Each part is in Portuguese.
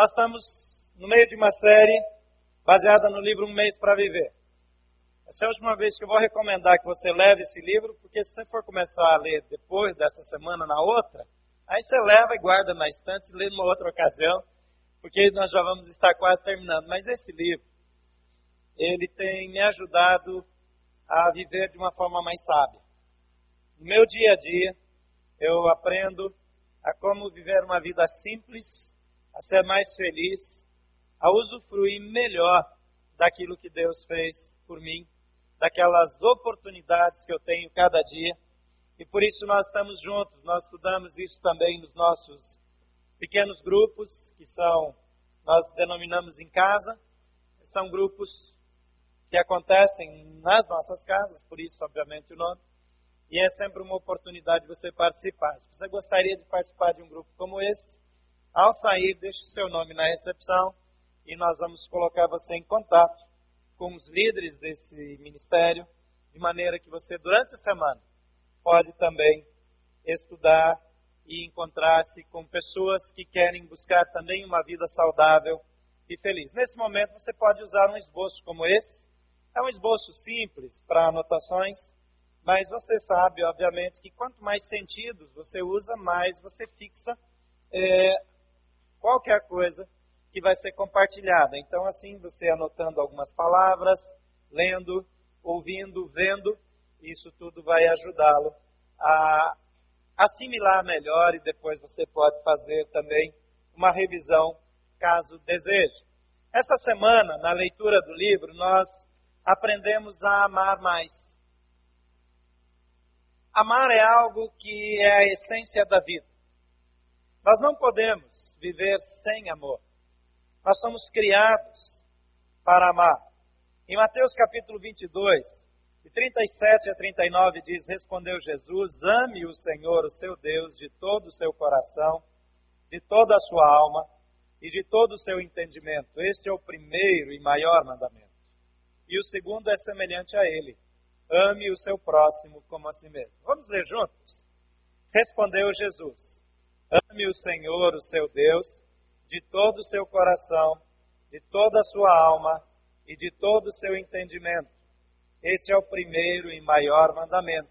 Nós estamos no meio de uma série baseada no livro Um Mês para Viver. Essa é a última vez que eu vou recomendar que você leve esse livro, porque se você for começar a ler depois dessa semana na outra, aí você leva e guarda na estante e lê numa outra ocasião, porque nós já vamos estar quase terminando. Mas esse livro, ele tem me ajudado a viver de uma forma mais sábia. No meu dia a dia, eu aprendo a como viver uma vida simples, a ser mais feliz, a usufruir melhor daquilo que Deus fez por mim, daquelas oportunidades que eu tenho cada dia. E por isso nós estamos juntos, nós estudamos isso também nos nossos pequenos grupos, que são, nós denominamos em casa, são grupos que acontecem nas nossas casas, por isso, obviamente, o nome. E é sempre uma oportunidade de você participar. Se você gostaria de participar de um grupo como esse, ao sair, deixe seu nome na recepção e nós vamos colocar você em contato com os líderes desse ministério, de maneira que você, durante a semana, pode também estudar e encontrar-se com pessoas que querem buscar também uma vida saudável e feliz. Nesse momento, você pode usar um esboço como esse. É um esboço simples para anotações, mas você sabe, obviamente, que quanto mais sentidos você usa, mais você fixa é, qualquer coisa que vai ser compartilhada. Então, assim, você anotando algumas palavras, lendo, ouvindo, vendo, isso tudo vai ajudá-lo a assimilar melhor e depois você pode fazer também uma revisão caso deseje. Essa semana, na leitura do livro, nós aprendemos a amar mais. Amar é algo que é a essência da vida. Nós não podemos viver sem amor. Nós somos criados para amar. Em Mateus capítulo 22, de 37 a 39 diz: Respondeu Jesus: Ame o Senhor, o seu Deus, de todo o seu coração, de toda a sua alma e de todo o seu entendimento. Este é o primeiro e maior mandamento. E o segundo é semelhante a ele: Ame o seu próximo como a si mesmo. Vamos ler juntos? Respondeu Jesus: Ame o Senhor, o seu Deus, de todo o seu coração, de toda a sua alma e de todo o seu entendimento. Esse é o primeiro e maior mandamento.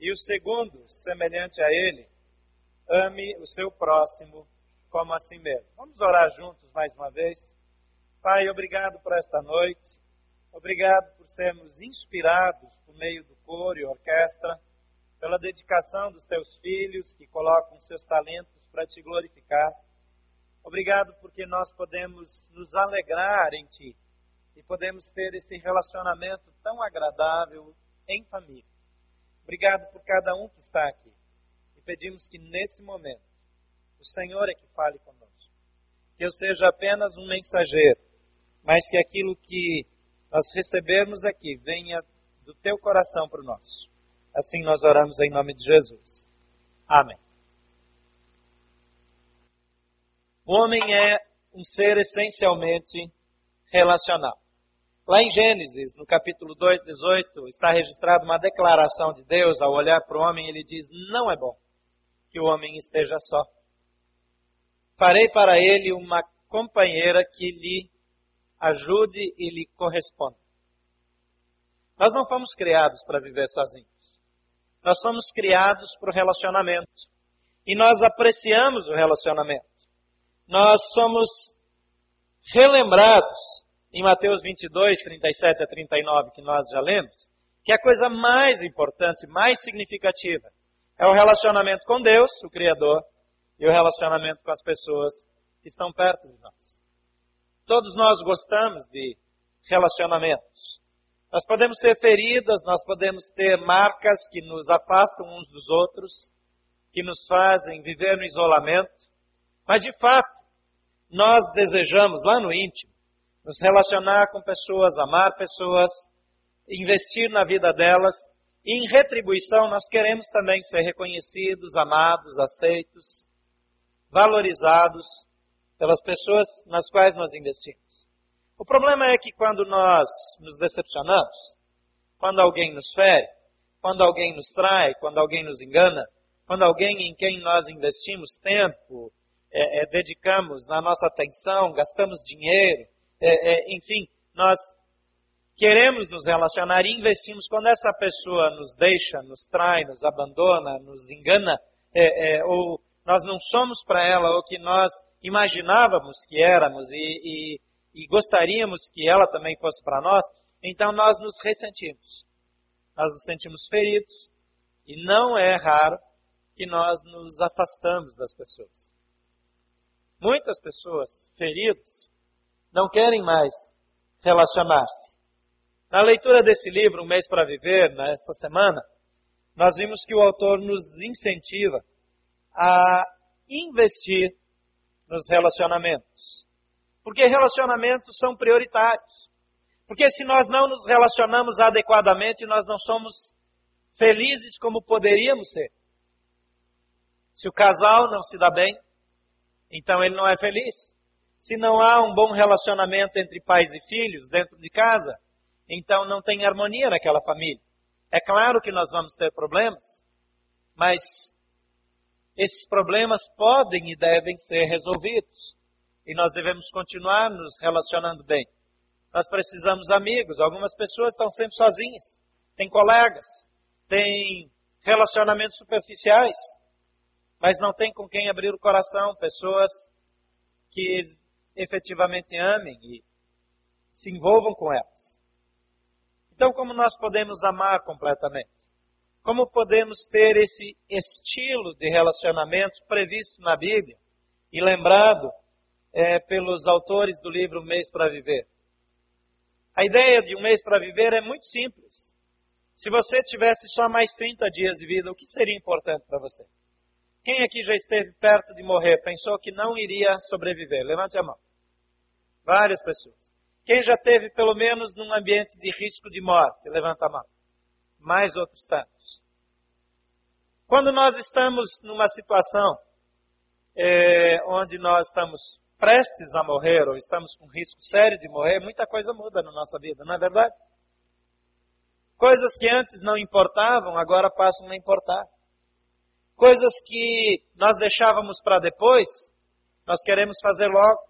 E o segundo, semelhante a ele, ame o seu próximo como a si mesmo. Vamos orar juntos mais uma vez. Pai, obrigado por esta noite. Obrigado por sermos inspirados por meio do coro e orquestra, pela dedicação dos teus filhos que colocam seus talentos para te glorificar. Obrigado porque nós podemos nos alegrar em Ti e podemos ter esse relacionamento tão agradável em família. Obrigado por cada um que está aqui. E pedimos que nesse momento o Senhor é que fale conosco. Que eu seja apenas um mensageiro, mas que aquilo que nós recebermos aqui venha do teu coração para o nosso. Assim nós oramos em nome de Jesus. Amém. O homem é um ser essencialmente relacional. Lá em Gênesis, no capítulo 2, 18, está registrada uma declaração de Deus ao olhar para o homem, ele diz: Não é bom que o homem esteja só. Farei para ele uma companheira que lhe ajude e lhe corresponda. Nós não fomos criados para viver sozinhos. Nós somos criados para o relacionamento. E nós apreciamos o relacionamento nós somos relembrados em Mateus 22, 37 a 39, que nós já lemos, que a coisa mais importante, mais significativa, é o relacionamento com Deus, o Criador, e o relacionamento com as pessoas que estão perto de nós. Todos nós gostamos de relacionamentos. Nós podemos ser feridas, nós podemos ter marcas que nos afastam uns dos outros, que nos fazem viver no isolamento, mas de fato, nós desejamos lá no íntimo nos relacionar com pessoas, amar pessoas, investir na vida delas e em retribuição nós queremos também ser reconhecidos, amados, aceitos, valorizados pelas pessoas nas quais nós investimos. O problema é que quando nós nos decepcionamos, quando alguém nos fere, quando alguém nos trai, quando alguém nos engana, quando alguém em quem nós investimos tempo, é, é, dedicamos na nossa atenção, gastamos dinheiro, é, é, enfim, nós queremos nos relacionar e investimos. Quando essa pessoa nos deixa, nos trai, nos abandona, nos engana, é, é, ou nós não somos para ela o que nós imaginávamos que éramos e, e, e gostaríamos que ela também fosse para nós, então nós nos ressentimos. Nós nos sentimos feridos e não é raro que nós nos afastamos das pessoas. Muitas pessoas feridas não querem mais relacionar-se. Na leitura desse livro, Um Mês para Viver, nessa semana, nós vimos que o autor nos incentiva a investir nos relacionamentos. Porque relacionamentos são prioritários. Porque se nós não nos relacionamos adequadamente, nós não somos felizes como poderíamos ser. Se o casal não se dá bem, então ele não é feliz. Se não há um bom relacionamento entre pais e filhos dentro de casa, então não tem harmonia naquela família. É claro que nós vamos ter problemas, mas esses problemas podem e devem ser resolvidos. E nós devemos continuar nos relacionando bem. Nós precisamos de amigos. Algumas pessoas estão sempre sozinhas. Tem colegas, tem relacionamentos superficiais, mas não tem com quem abrir o coração. Pessoas que efetivamente amem e se envolvam com elas. Então, como nós podemos amar completamente? Como podemos ter esse estilo de relacionamento previsto na Bíblia e lembrado é, pelos autores do livro Mês para Viver? A ideia de um mês para viver é muito simples. Se você tivesse só mais 30 dias de vida, o que seria importante para você? Quem aqui já esteve perto de morrer, pensou que não iria sobreviver? Levante a mão. Várias pessoas. Quem já teve pelo menos num ambiente de risco de morte? Levanta a mão. Mais outros tantos. Quando nós estamos numa situação é, onde nós estamos prestes a morrer ou estamos com risco sério de morrer, muita coisa muda na nossa vida, não é verdade? Coisas que antes não importavam, agora passam a importar. Coisas que nós deixávamos para depois, nós queremos fazer logo.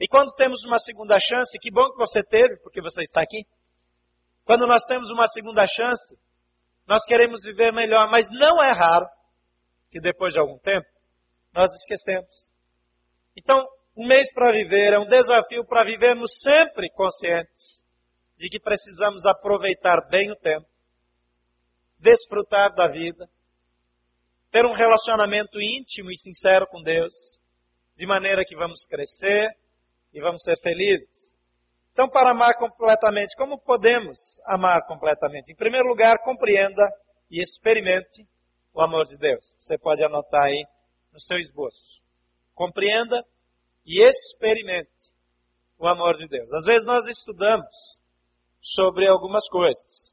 E quando temos uma segunda chance, que bom que você teve, porque você está aqui. Quando nós temos uma segunda chance, nós queremos viver melhor, mas não é raro que depois de algum tempo nós esquecemos. Então, um mês para viver é um desafio para vivermos sempre conscientes de que precisamos aproveitar bem o tempo, desfrutar da vida, ter um relacionamento íntimo e sincero com Deus, de maneira que vamos crescer e vamos ser felizes. Então, para amar completamente, como podemos amar completamente? Em primeiro lugar, compreenda e experimente o amor de Deus. Você pode anotar aí no seu esboço. Compreenda e experimente o amor de Deus. Às vezes nós estudamos sobre algumas coisas.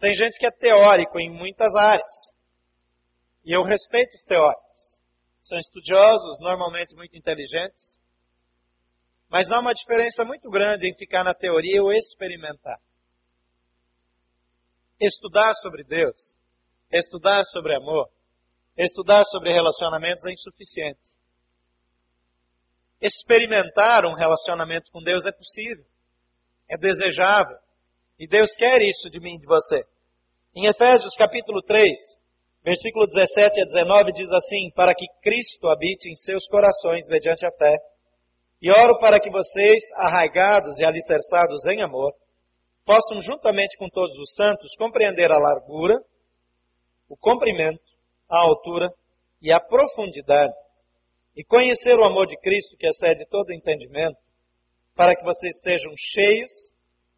Tem gente que é teórico em muitas áreas. E eu respeito os teóricos. São estudiosos, normalmente muito inteligentes. Mas há uma diferença muito grande em ficar na teoria ou experimentar. Estudar sobre Deus, estudar sobre amor, estudar sobre relacionamentos é insuficiente. Experimentar um relacionamento com Deus é possível, é desejável. E Deus quer isso de mim e de você. Em Efésios capítulo 3, versículo 17 a 19 diz assim: Para que Cristo habite em seus corações mediante a fé. E oro para que vocês, arraigados e alicerçados em amor, possam, juntamente com todos os santos, compreender a largura, o comprimento, a altura e a profundidade e conhecer o amor de Cristo que excede todo entendimento, para que vocês sejam cheios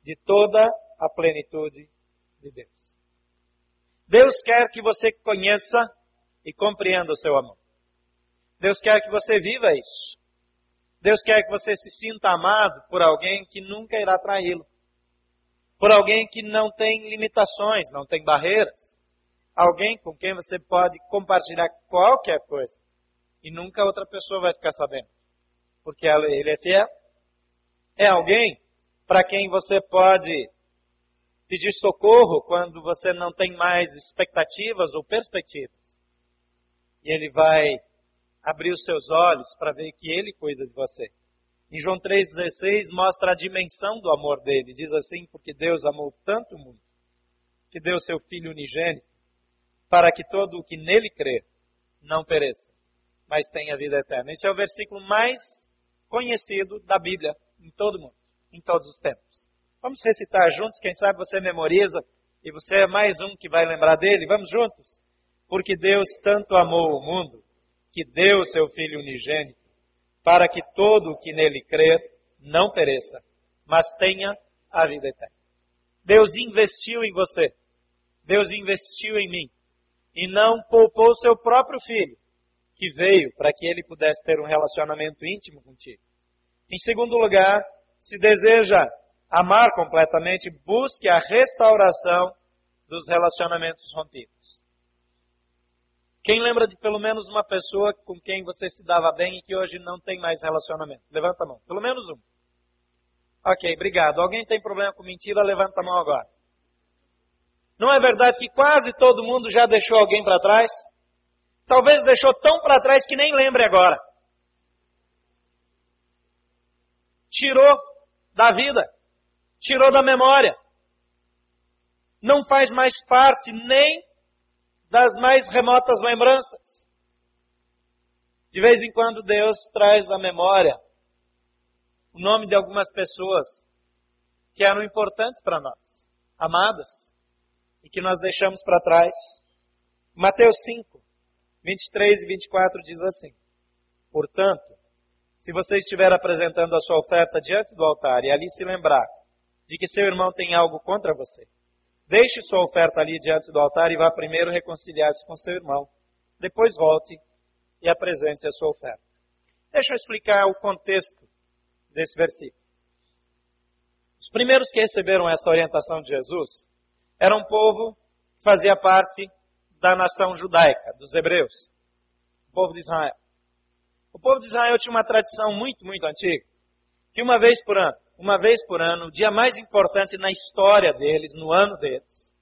de toda a plenitude de Deus. Deus quer que você conheça e compreenda o seu amor. Deus quer que você viva isso. Deus quer que você se sinta amado por alguém que nunca irá traí-lo. Por alguém que não tem limitações, não tem barreiras. Alguém com quem você pode compartilhar qualquer coisa e nunca outra pessoa vai ficar sabendo. Porque ele é fiel. É alguém para quem você pode pedir socorro quando você não tem mais expectativas ou perspectivas. E ele vai abrir os seus olhos para ver que Ele cuida de você. Em João 3,16 mostra a dimensão do amor dele. Diz assim, porque Deus amou tanto o mundo, que deu seu Filho unigênito, para que todo o que nele crê não pereça, mas tenha vida eterna. Esse é o versículo mais conhecido da Bíblia em todo mundo, em todos os tempos. Vamos recitar juntos, quem sabe você memoriza e você é mais um que vai lembrar dele. Vamos juntos? Porque Deus tanto amou o mundo que deu seu Filho unigênito, para que todo o que nele crer não pereça, mas tenha a vida eterna. Deus investiu em você. Deus investiu em mim. E não poupou seu próprio filho, que veio para que ele pudesse ter um relacionamento íntimo contigo. Em segundo lugar, se deseja amar completamente, busque a restauração dos relacionamentos rompidos. Quem lembra de pelo menos uma pessoa com quem você se dava bem e que hoje não tem mais relacionamento? Levanta a mão. Pelo menos um. Ok, obrigado. Alguém tem problema com mentira? Levanta a mão agora. Não é verdade que quase todo mundo já deixou alguém para trás? Talvez deixou tão para trás que nem lembre agora. Tirou da vida, tirou da memória. Não faz mais parte nem das mais remotas lembranças. De vez em quando Deus traz à memória o nome de algumas pessoas que eram importantes para nós, amadas, e que nós deixamos para trás. Mateus 5, 23 e 24 diz assim: Portanto, se você estiver apresentando a sua oferta diante do altar e ali se lembrar de que seu irmão tem algo contra você, Deixe sua oferta ali diante do altar e vá primeiro reconciliar-se com seu irmão. Depois volte e apresente a sua oferta. Deixa eu explicar o contexto desse versículo. Os primeiros que receberam essa orientação de Jesus era um povo que fazia parte da nação judaica, dos hebreus, o povo de Israel. O povo de Israel tinha uma tradição muito, muito antiga, que uma vez por ano, uma vez por ano, o dia mais importante na história deles, no ano deles.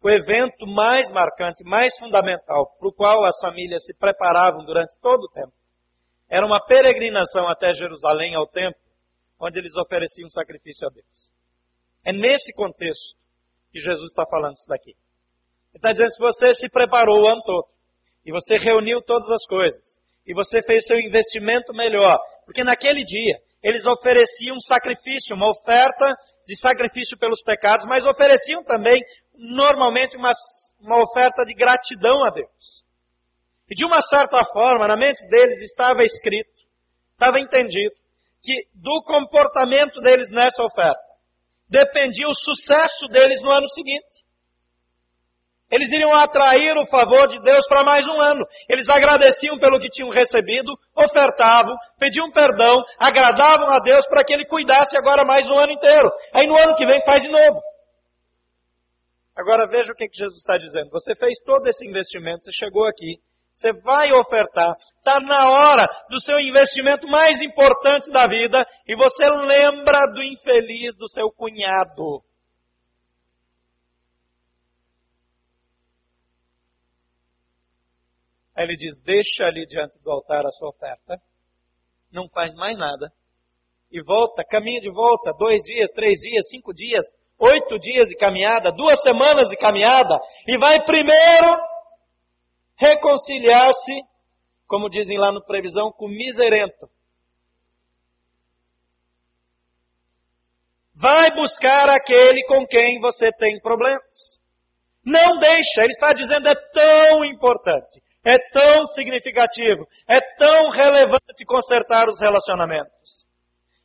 O evento mais marcante, mais fundamental, para o qual as famílias se preparavam durante todo o tempo, era uma peregrinação até Jerusalém, ao templo, onde eles ofereciam sacrifício a Deus. É nesse contexto que Jesus está falando isso daqui. Está dizendo, se você se preparou o ano todo, e você reuniu todas as coisas, e você fez seu investimento melhor, porque naquele dia, eles ofereciam um sacrifício, uma oferta de sacrifício pelos pecados, mas ofereciam também, normalmente, uma, uma oferta de gratidão a Deus. E de uma certa forma, na mente deles estava escrito, estava entendido, que do comportamento deles nessa oferta dependia o sucesso deles no ano seguinte. Eles iriam atrair o favor de Deus para mais um ano. Eles agradeciam pelo que tinham recebido, ofertavam, pediam perdão, agradavam a Deus para que Ele cuidasse agora mais um ano inteiro. Aí no ano que vem faz de novo. Agora veja o que, que Jesus está dizendo. Você fez todo esse investimento, você chegou aqui, você vai ofertar, está na hora do seu investimento mais importante da vida e você lembra do infeliz do seu cunhado. Aí ele diz: deixa ali diante do altar a sua oferta, não faz mais nada, e volta, caminha de volta, dois dias, três dias, cinco dias, oito dias de caminhada, duas semanas de caminhada, e vai primeiro reconciliar-se, como dizem lá no previsão, com o miserento. Vai buscar aquele com quem você tem problemas. Não deixa, ele está dizendo, é tão importante é tão significativo, é tão relevante consertar os relacionamentos,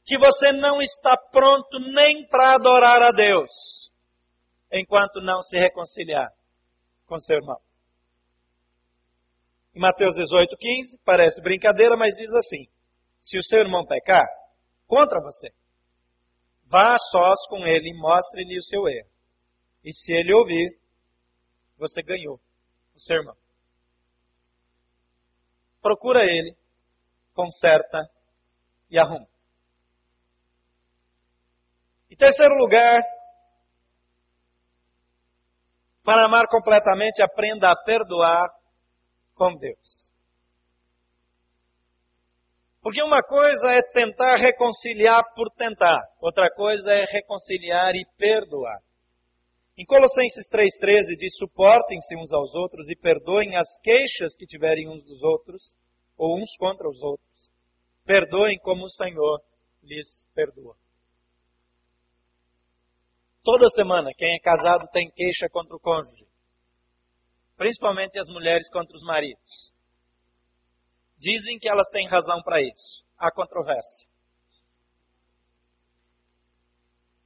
que você não está pronto nem para adorar a Deus, enquanto não se reconciliar com seu irmão. Em Mateus 18, 15, parece brincadeira, mas diz assim: se o seu irmão pecar contra você, vá a sós com ele e mostre-lhe o seu erro. E se ele ouvir, você ganhou o seu irmão procura ele, conserta e arruma. Em terceiro lugar, para amar completamente, aprenda a perdoar com Deus. Porque uma coisa é tentar reconciliar por tentar, outra coisa é reconciliar e perdoar. Em Colossenses 3,13 diz: suportem-se uns aos outros e perdoem as queixas que tiverem uns dos outros, ou uns contra os outros. Perdoem como o Senhor lhes perdoa. Toda semana, quem é casado tem queixa contra o cônjuge, principalmente as mulheres contra os maridos. Dizem que elas têm razão para isso. Há controvérsia.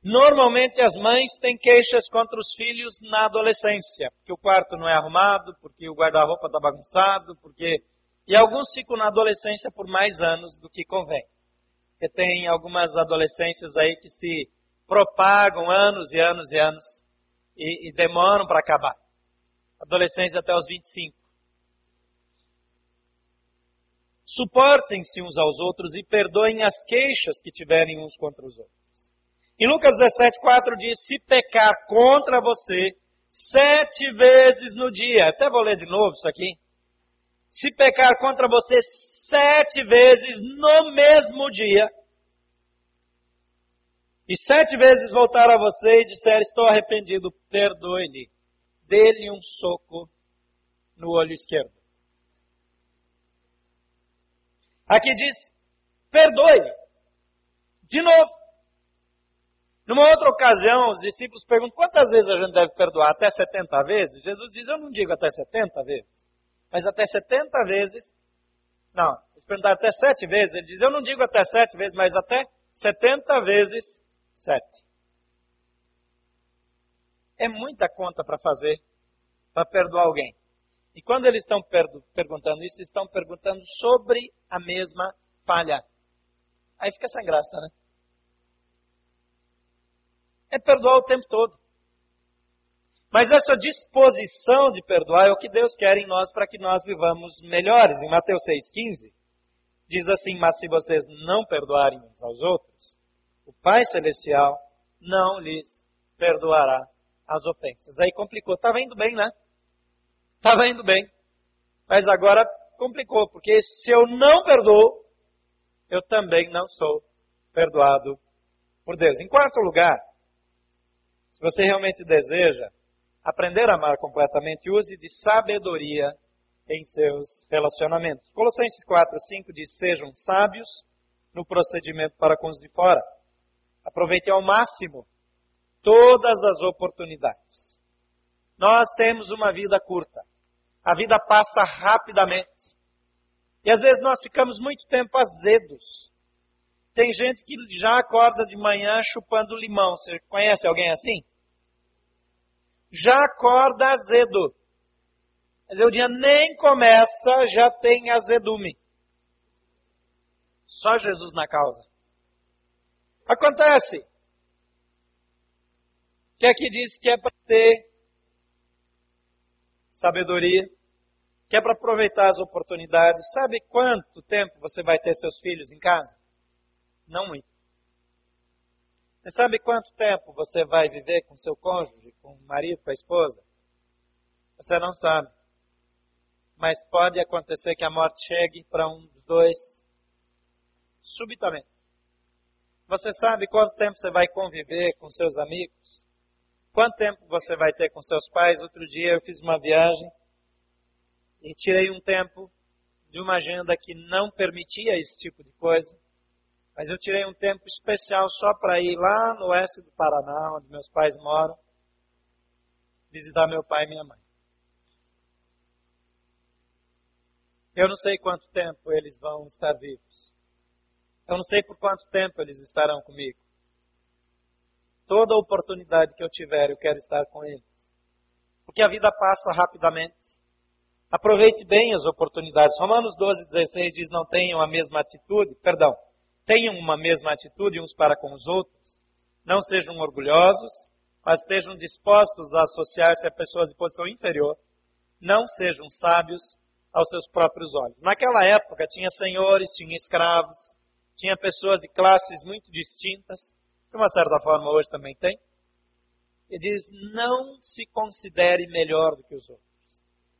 Normalmente as mães têm queixas contra os filhos na adolescência, porque o quarto não é arrumado, porque o guarda-roupa está bagunçado, porque. E alguns ficam na adolescência por mais anos do que convém. Porque tem algumas adolescências aí que se propagam anos e anos e anos e, e demoram para acabar. Adolescência até os 25. Suportem-se uns aos outros e perdoem as queixas que tiverem uns contra os outros. Em Lucas 17, 4 diz: Se pecar contra você sete vezes no dia, até vou ler de novo isso aqui. Se pecar contra você sete vezes no mesmo dia, e sete vezes voltar a você e disser: Estou arrependido, perdoe-lhe. Dê-lhe um soco no olho esquerdo. Aqui diz: Perdoe-lhe. De novo. Numa outra ocasião, os discípulos perguntam quantas vezes a gente deve perdoar? Até 70 vezes? Jesus diz: Eu não digo até 70 vezes, mas até 70 vezes. Não, eles perguntaram até 7 vezes. Ele diz: Eu não digo até 7 vezes, mas até 70 vezes 7. É muita conta para fazer para perdoar alguém. E quando eles estão perguntando isso, estão perguntando sobre a mesma falha. Aí fica sem graça, né? É perdoar o tempo todo. Mas essa disposição de perdoar é o que Deus quer em nós para que nós vivamos melhores. Em Mateus 6,15, diz assim: Mas se vocês não perdoarem uns aos outros, o Pai Celestial não lhes perdoará as ofensas. Aí complicou. Estava indo bem, né? Estava indo bem. Mas agora complicou, porque se eu não perdoo, eu também não sou perdoado por Deus. Em quarto lugar, se você realmente deseja aprender a amar completamente, use de sabedoria em seus relacionamentos. Colossenses 4, 5 diz: Sejam sábios no procedimento para com os de fora. Aproveite ao máximo todas as oportunidades. Nós temos uma vida curta. A vida passa rapidamente. E às vezes nós ficamos muito tempo azedos. Tem gente que já acorda de manhã chupando limão. Você conhece alguém assim? Já acorda azedo. Dizer, o dia nem começa, já tem azedume. Só Jesus na causa. Acontece que aqui diz que é para ter sabedoria, que é para aproveitar as oportunidades. Sabe quanto tempo você vai ter seus filhos em casa? Não muito. Você sabe quanto tempo você vai viver com seu cônjuge, com o marido, com a esposa? Você não sabe. Mas pode acontecer que a morte chegue para um dos dois subitamente. Você sabe quanto tempo você vai conviver com seus amigos? Quanto tempo você vai ter com seus pais? Outro dia eu fiz uma viagem e tirei um tempo de uma agenda que não permitia esse tipo de coisa. Mas eu tirei um tempo especial só para ir lá no oeste do Paraná, onde meus pais moram, visitar meu pai e minha mãe. Eu não sei quanto tempo eles vão estar vivos. Eu não sei por quanto tempo eles estarão comigo. Toda oportunidade que eu tiver, eu quero estar com eles. Porque a vida passa rapidamente. Aproveite bem as oportunidades. Romanos 12, 16 diz: Não tenham a mesma atitude, perdão, tenham uma mesma atitude uns para com os outros, não sejam orgulhosos, mas estejam dispostos a associar-se a pessoas de posição inferior, não sejam sábios aos seus próprios olhos. Naquela época tinha senhores, tinha escravos, tinha pessoas de classes muito distintas, de uma certa forma hoje também tem. E diz: não se considere melhor do que os outros.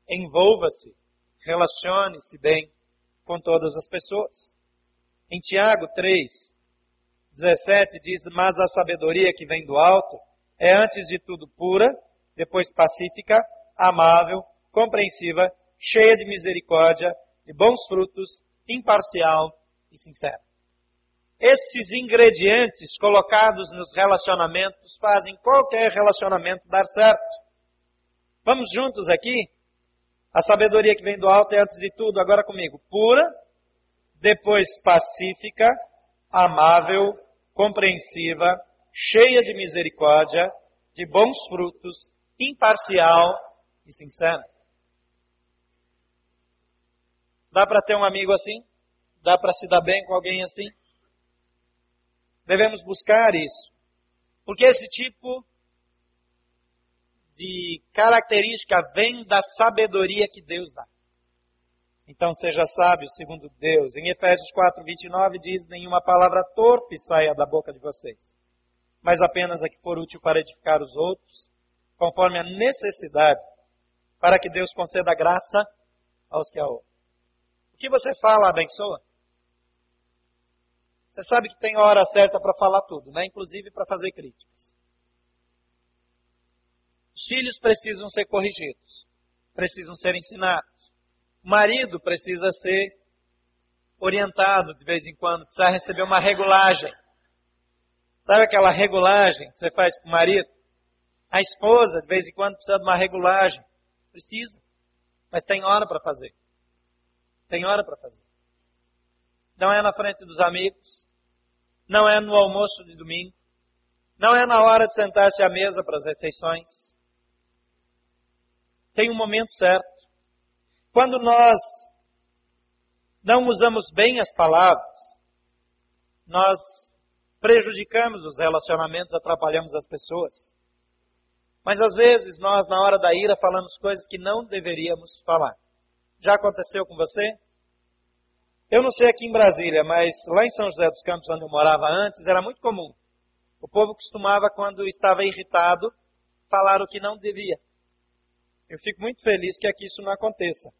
Envolva-se, relacione-se bem com todas as pessoas. Em Tiago 3, 17 diz: Mas a sabedoria que vem do alto é antes de tudo pura, depois pacífica, amável, compreensiva, cheia de misericórdia, de bons frutos, imparcial e sincera. Esses ingredientes colocados nos relacionamentos fazem qualquer relacionamento dar certo. Vamos juntos aqui? A sabedoria que vem do alto é antes de tudo, agora comigo, pura, depois pacífica, amável, compreensiva, cheia de misericórdia, de bons frutos, imparcial e sincera. Dá para ter um amigo assim? Dá para se dar bem com alguém assim? Devemos buscar isso. Porque esse tipo de característica vem da sabedoria que Deus dá. Então seja sábio segundo Deus. Em Efésios 4, 29 diz: Nenhuma palavra torpe saia da boca de vocês, mas apenas a que for útil para edificar os outros, conforme a necessidade, para que Deus conceda graça aos que a ouvem. O que você fala abençoa? Você sabe que tem hora certa para falar tudo, né? Inclusive para fazer críticas. Os filhos precisam ser corrigidos, precisam ser ensinados. O marido precisa ser orientado de vez em quando, precisa receber uma regulagem. Sabe aquela regulagem que você faz com o marido? A esposa, de vez em quando, precisa de uma regulagem. Precisa. Mas tem hora para fazer. Tem hora para fazer. Não é na frente dos amigos. Não é no almoço de domingo. Não é na hora de sentar-se à mesa para as refeições. Tem um momento certo. Quando nós não usamos bem as palavras, nós prejudicamos os relacionamentos, atrapalhamos as pessoas. Mas às vezes nós, na hora da ira, falamos coisas que não deveríamos falar. Já aconteceu com você? Eu não sei aqui em Brasília, mas lá em São José dos Campos, onde eu morava antes, era muito comum. O povo costumava, quando estava irritado, falar o que não devia. Eu fico muito feliz que aqui isso não aconteça.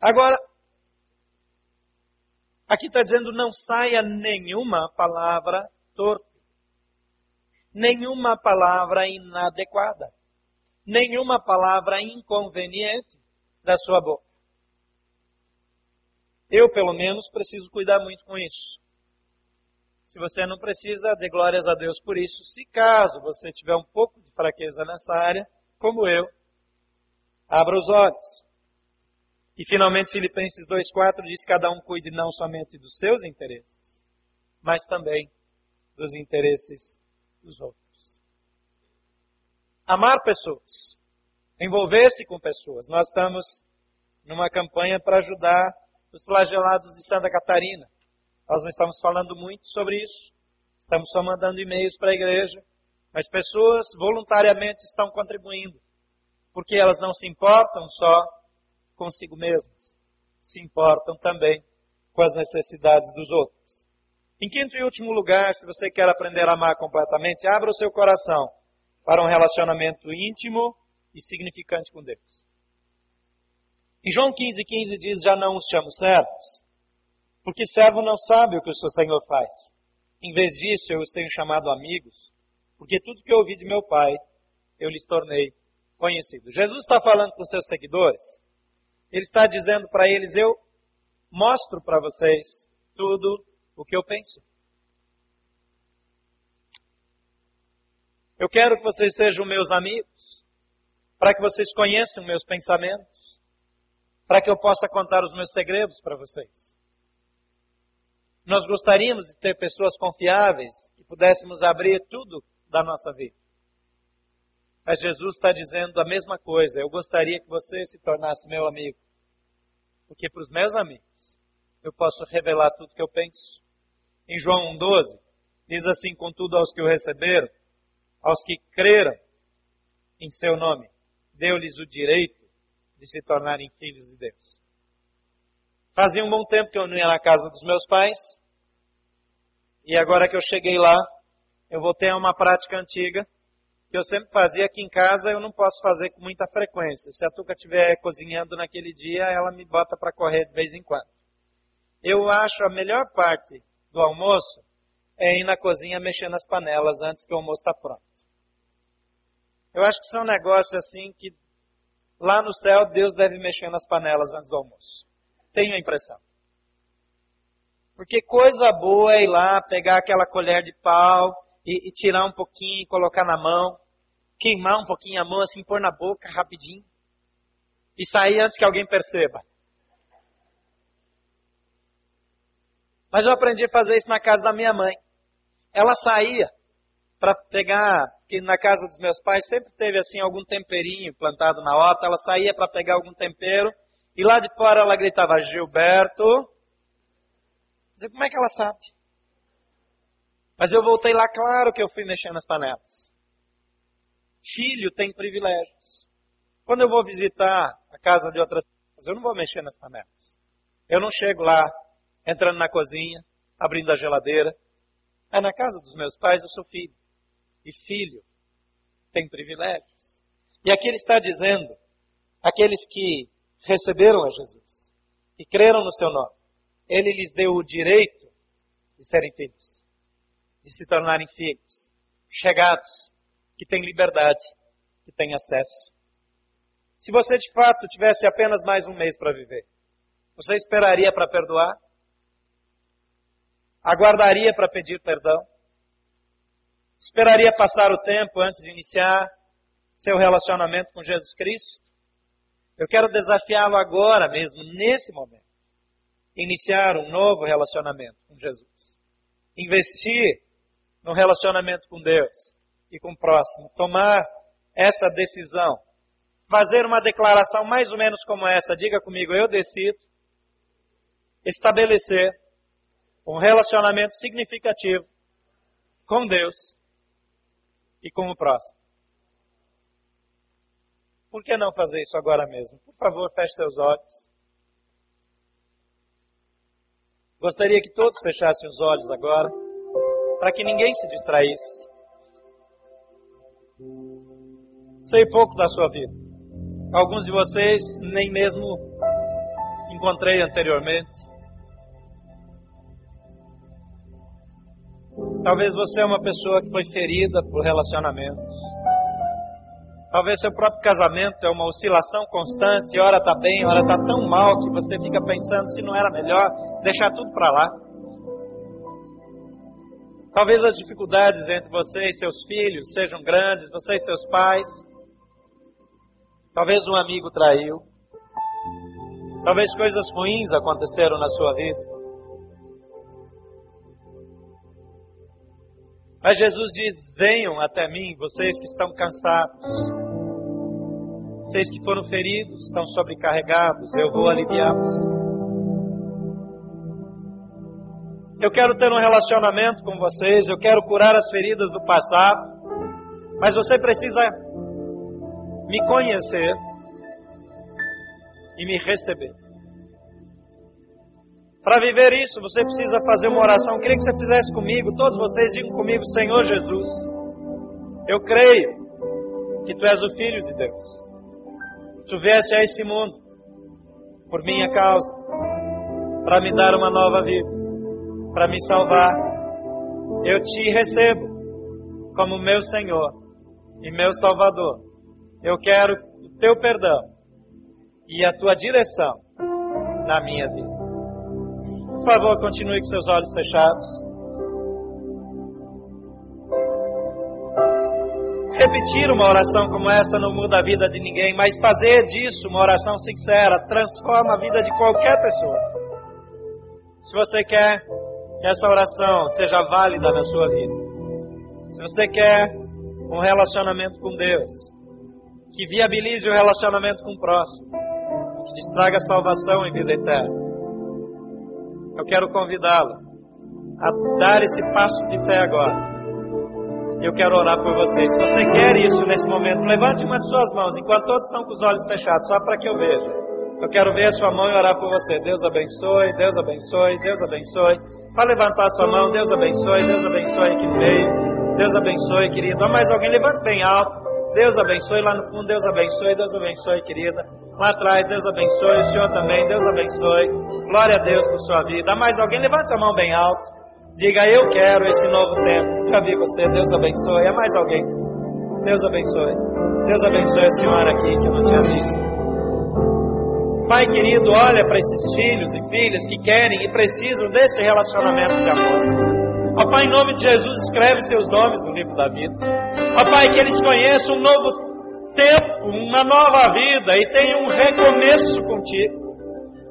Agora, aqui está dizendo não saia nenhuma palavra torpe, nenhuma palavra inadequada, nenhuma palavra inconveniente da sua boca. Eu, pelo menos, preciso cuidar muito com isso. Se você não precisa, dê glórias a Deus por isso. Se caso você tiver um pouco de fraqueza nessa área, como eu, abra os olhos. E finalmente Filipenses 2,4 diz: cada um cuide não somente dos seus interesses, mas também dos interesses dos outros. Amar pessoas, envolver-se com pessoas. Nós estamos numa campanha para ajudar os flagelados de Santa Catarina. Nós não estamos falando muito sobre isso, estamos só mandando e-mails para a igreja, mas pessoas voluntariamente estão contribuindo, porque elas não se importam só consigo mesmas, se importam também com as necessidades dos outros. Em quinto e último lugar, se você quer aprender a amar completamente, abra o seu coração para um relacionamento íntimo e significante com Deus. Em João 15, 15 diz: Já não os chamo servos, porque servo não sabe o que o seu Senhor faz. Em vez disso, eu os tenho chamado amigos, porque tudo que eu ouvi de meu Pai, eu lhes tornei conhecido. Jesus está falando com seus seguidores ele está dizendo para eles: Eu mostro para vocês tudo o que eu penso. Eu quero que vocês sejam meus amigos, para que vocês conheçam meus pensamentos, para que eu possa contar os meus segredos para vocês. Nós gostaríamos de ter pessoas confiáveis, que pudéssemos abrir tudo da nossa vida. Mas Jesus está dizendo a mesma coisa. Eu gostaria que você se tornasse meu amigo. Porque para os meus amigos, eu posso revelar tudo que eu penso. Em João 1,12, diz assim: Contudo, aos que o receberam, aos que creram em seu nome, deu-lhes o direito de se tornarem filhos de Deus. Fazia um bom tempo que eu não ia na casa dos meus pais, e agora que eu cheguei lá, eu voltei a uma prática antiga que eu sempre fazia aqui em casa, eu não posso fazer com muita frequência. Se a Tuca estiver cozinhando naquele dia, ela me bota para correr de vez em quando. eu acho a melhor parte do almoço é ir na cozinha mexer nas panelas antes que o almoço está pronto. Eu acho que isso é um negócio assim que lá no céu Deus deve mexer nas panelas antes do almoço. Tenho a impressão. Porque coisa boa é ir lá, pegar aquela colher de pau e, e tirar um pouquinho, colocar na mão, queimar um pouquinho a mão, assim, pôr na boca rapidinho e sair antes que alguém perceba. Mas eu aprendi a fazer isso na casa da minha mãe. Ela saía para pegar, que na casa dos meus pais sempre teve assim algum temperinho plantado na horta, ela saía para pegar algum tempero e lá de fora ela gritava Gilberto. Dizia, como é que ela sabe? Mas eu voltei lá, claro que eu fui mexendo nas panelas. Filho tem privilégios. Quando eu vou visitar a casa de outras pessoas, eu não vou mexer nas panelas. Eu não chego lá, entrando na cozinha, abrindo a geladeira. É na casa dos meus pais eu sou filho. E filho tem privilégios. E aqui ele está dizendo, aqueles que receberam a Jesus, que creram no seu nome, ele lhes deu o direito de serem filhos, de se tornarem filhos, chegados, que têm liberdade, que têm acesso. Se você de fato tivesse apenas mais um mês para viver, você esperaria para perdoar? Aguardaria para pedir perdão? Esperaria passar o tempo antes de iniciar seu relacionamento com Jesus Cristo? Eu quero desafiá-lo agora mesmo, nesse momento. Iniciar um novo relacionamento com Jesus. Investir no relacionamento com Deus e com o próximo. Tomar essa decisão. Fazer uma declaração mais ou menos como essa. Diga comigo, eu decido estabelecer um relacionamento significativo com Deus e com o próximo. Por que não fazer isso agora mesmo? Por favor, feche seus olhos. Gostaria que todos fechassem os olhos agora, para que ninguém se distraísse. Sei pouco da sua vida. Alguns de vocês nem mesmo encontrei anteriormente. Talvez você é uma pessoa que foi ferida por relacionamentos. Talvez seu próprio casamento é uma oscilação constante, ora está bem, ora está tão mal que você fica pensando se não era melhor deixar tudo para lá. Talvez as dificuldades entre você e seus filhos sejam grandes, você e seus pais. Talvez um amigo traiu. Talvez coisas ruins aconteceram na sua vida. Mas Jesus diz: Venham até mim, vocês que estão cansados, vocês que foram feridos, estão sobrecarregados, eu vou aliviá-los. Eu quero ter um relacionamento com vocês, eu quero curar as feridas do passado, mas você precisa me conhecer e me receber. Para viver isso, você precisa fazer uma oração. Eu queria que você fizesse comigo, todos vocês digam comigo, Senhor Jesus, eu creio que Tu és o Filho de Deus. Tu vieste a esse mundo por minha causa, para me dar uma nova vida, para me salvar. Eu te recebo como meu Senhor e meu Salvador. Eu quero o Teu perdão e a Tua direção na minha vida. Por favor, continue com seus olhos fechados. Repetir uma oração como essa não muda a vida de ninguém, mas fazer disso uma oração sincera transforma a vida de qualquer pessoa. Se você quer que essa oração seja válida na sua vida, se você quer um relacionamento com Deus, que viabilize o relacionamento com o próximo, que te traga salvação e vida eterna, eu quero convidá-lo a dar esse passo de fé agora. Eu quero orar por você. Se você quer isso nesse momento, levante uma de suas mãos, enquanto todos estão com os olhos fechados, só para que eu veja. Eu quero ver a sua mão e orar por você. Deus abençoe, Deus abençoe, Deus abençoe. Para levantar sua mão, Deus abençoe, Deus abençoe aqui no meio. Deus abençoe, querido. Há mais alguém? Levante bem alto. Deus abençoe lá no fundo, Deus abençoe, Deus abençoe, querida. Lá atrás, Deus abençoe. O senhor também, Deus abençoe. Glória a Deus por sua vida. Há mais alguém? Levante a mão bem alto. Diga, eu quero esse novo tempo. Já vi você, Deus abençoe. Há mais alguém? Deus abençoe. Deus abençoe a senhora aqui que não tinha visto. Pai querido, olha para esses filhos e filhas que querem e precisam desse relacionamento de amor. Ó Pai, em nome de Jesus, escreve seus nomes no livro da vida. Ó Pai, que eles conheçam um novo tempo, uma nova vida e tenha um recomeço contigo.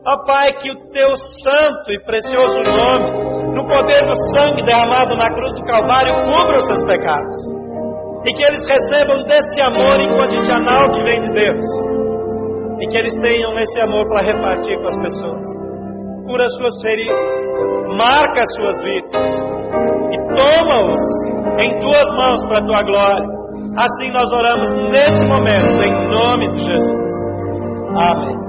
Ó Pai, que o teu santo e precioso nome, no poder do sangue derramado na cruz do Calvário, cubra os seus pecados. E que eles recebam desse amor incondicional que vem de Deus. E que eles tenham esse amor para repartir com as pessoas. Cura as suas feridas, marca as suas vidas e toma-os em tuas mãos para a tua glória Assim nós oramos nesse momento, em nome de Jesus. Amém.